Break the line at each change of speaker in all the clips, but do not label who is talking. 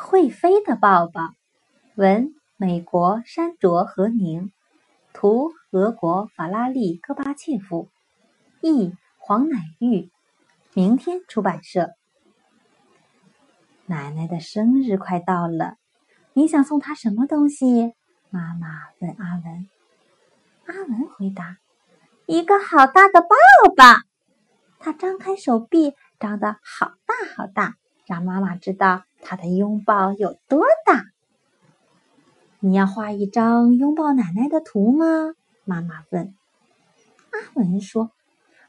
会飞的抱抱，文美国山卓和宁，图俄国法拉利戈巴切夫，译黄乃玉，明天出版社。奶奶的生日快到了，你想送她什么东西？妈妈问阿文。阿文回答：“一个好大的抱抱。”他张开手臂，张得好大好大，让妈妈知道他的拥抱有多大。你要画一张拥抱奶奶的图吗？妈妈问。阿文说：“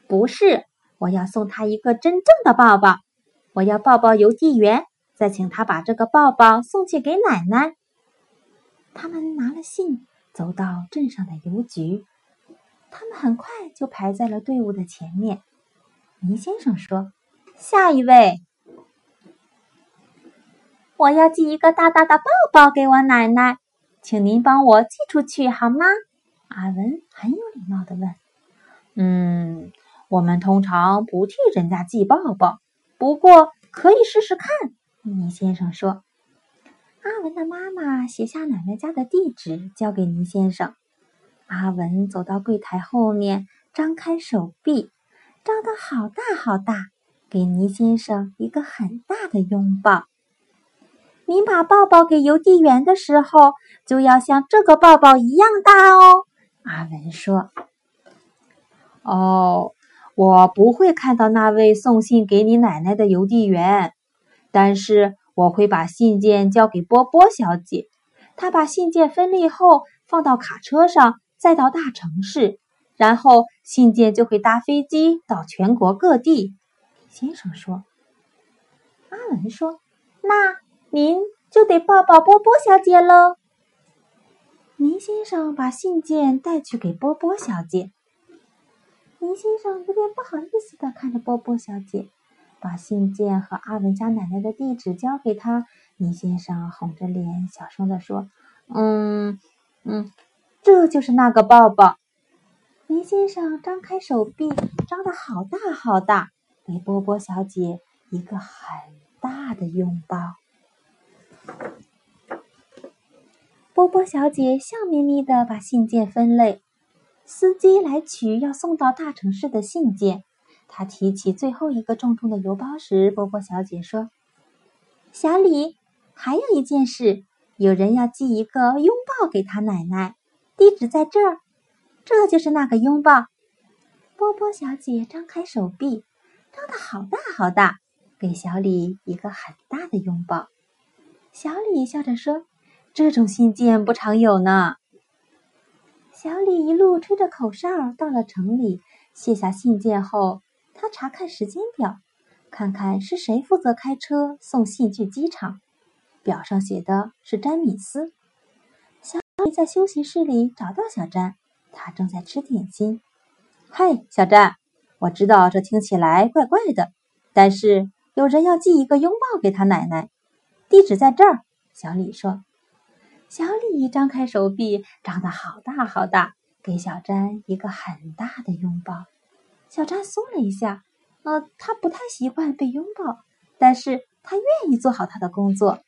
不是，我要送他一个真正的抱抱。我要抱抱邮递员，再请他把这个抱抱送去给奶奶。”他们拿了信。走到镇上的邮局，他们很快就排在了队伍的前面。倪先生说：“下一位，我要寄一个大大的抱抱给我奶奶，请您帮我寄出去好吗？”阿文很有礼貌的问。“嗯，我们通常不替人家寄抱抱，不过可以试试看。”倪先生说。阿文的妈妈写下奶奶家的地址，交给倪先生。阿文走到柜台后面，张开手臂，张得好大好大，给倪先生一个很大的拥抱。您把抱抱给邮递员的时候，就要像这个抱抱一样大哦。阿文说：“哦，我不会看到那位送信给你奶奶的邮递员，但是。”我会把信件交给波波小姐，她把信件分类后放到卡车上，再到大城市，然后信件就会搭飞机到全国各地。先生说：“阿文说，那您就得抱抱波波小姐喽。”倪先生把信件带去给波波小姐，倪先生有点不好意思的看着波波小姐。把信件和阿文家奶奶的地址交给他，倪先生红着脸小声地说：“嗯嗯，这就是那个抱抱。”倪先生张开手臂，张得好大好大，给波波小姐一个很大的拥抱。波波小姐笑眯眯地把信件分类，司机来取要送到大城市的信件。他提起最后一个重重的邮包时，波波小姐说：“小李，还有一件事，有人要寄一个拥抱给他奶奶，地址在这儿，这就是那个拥抱。”波波小姐张开手臂，张得好大好大，给小李一个很大的拥抱。小李笑着说：“这种信件不常有呢。”小李一路吹着口哨到了城里，卸下信件后。他查看时间表，看看是谁负责开车送信去机场。表上写的是詹米斯。小李在休息室里找到小詹，他正在吃点心。嗨，小詹，我知道这听起来怪怪的，但是有人要寄一个拥抱给他奶奶，地址在这儿。小李说。小李张开手臂，张得好大好大，给小詹一个很大的拥抱。小詹缩了一下，呃，他不太习惯被拥抱，但是他愿意做好他的工作。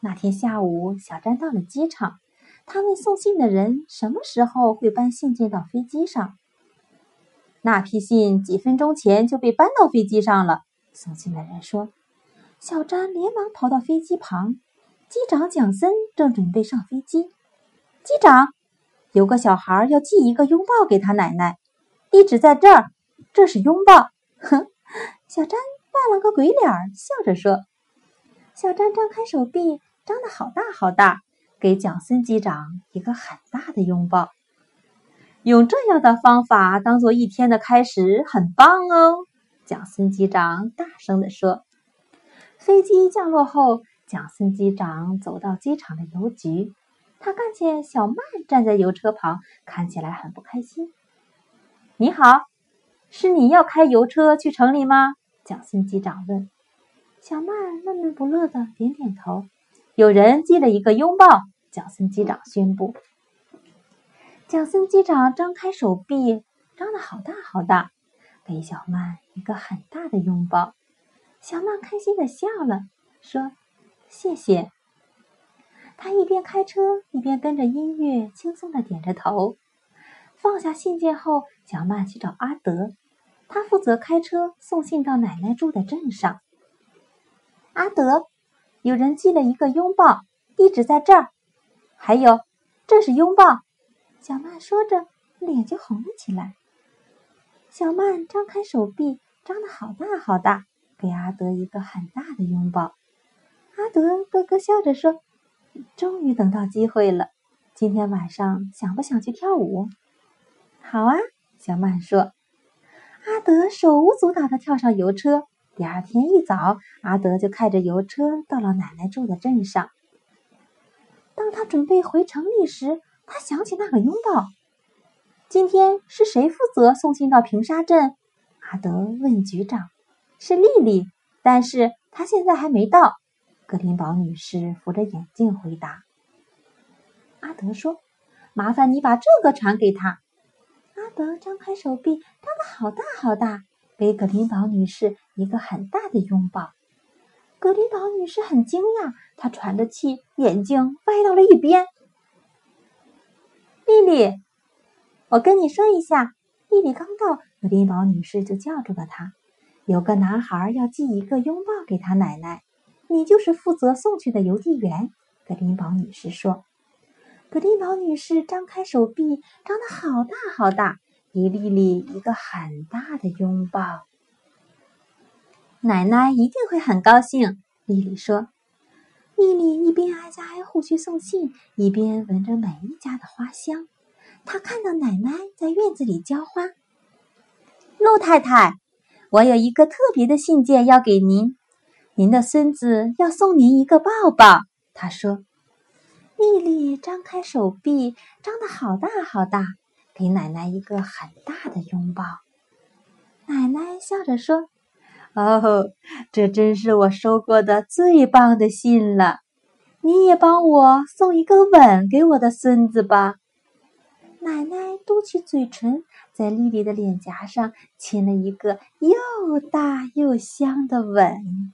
那天下午，小詹到了机场，他问送信的人什么时候会搬信件到飞机上。那批信几分钟前就被搬到飞机上了，送信的人说。小詹连忙跑到飞机旁，机长蒋森正准备上飞机。机长，有个小孩要寄一个拥抱给他奶奶，地址在这儿。这是拥抱，哼！小詹扮了个鬼脸，笑着说：“小詹张开手臂，张得好大好大，给蒋森机长一个很大的拥抱。用这样的方法当做一天的开始，很棒哦！”蒋森机长大声地说。飞机降落后，蒋森机长走到机场的邮局，他看见小曼站在邮车旁，看起来很不开心。“你好。”是你要开邮车去城里吗？蒋森机长问。小曼闷闷不乐的点点头。有人寄了一个拥抱，蒋森机长宣布。蒋森机长张开手臂，张得好大好大，给小曼一个很大的拥抱。小曼开心的笑了，说：“谢谢。”他一边开车一边跟着音乐，轻松的点着头。放下信件后，小曼去找阿德，他负责开车送信到奶奶住的镇上。阿德，有人寄了一个拥抱，地址在这儿。还有，这是拥抱。小曼说着，脸就红了起来。小曼张开手臂，张得好大好大，给阿德一个很大的拥抱。阿德咯咯笑着说：“终于等到机会了，今天晚上想不想去跳舞？”“好啊。”小曼说。阿德手舞足蹈地跳上油车。第二天一早，阿德就开着油车到了奶奶住的镇上。当他准备回城里时，他想起那个拥抱。今天是谁负责送信到平沙镇？阿德问局长。是丽丽，但是她现在还没到。格林堡女士扶着眼镜回答。阿德说：“麻烦你把这个传给他。”阿德张开手臂，张得好大好大，给格林堡女士一个很大的拥抱。格林堡女士很惊讶，她喘着气，眼睛歪到了一边。丽丽，我跟你说一下，丽丽刚到，格林堡女士就叫住了她。有个男孩要寄一个拥抱给他奶奶，你就是负责送去的邮递员。格林堡女士说。格林堡女士张开手臂，张得好大好大，给丽丽一个很大的拥抱。奶奶一定会很高兴，丽丽说。丽丽一边挨家挨户去送信，一边闻着每一家的花香。她看到奶奶在院子里浇花。陆太太，我有一个特别的信件要给您，您的孙子要送您一个抱抱。他说。丽丽张开手臂，张得好大好大，给奶奶一个很大的拥抱。奶奶笑着说。哦，这真是我收过的最棒的信了！你也帮我送一个吻给我的孙子吧。奶奶嘟起嘴唇，在丽丽的脸颊上亲了一个又大又香的吻。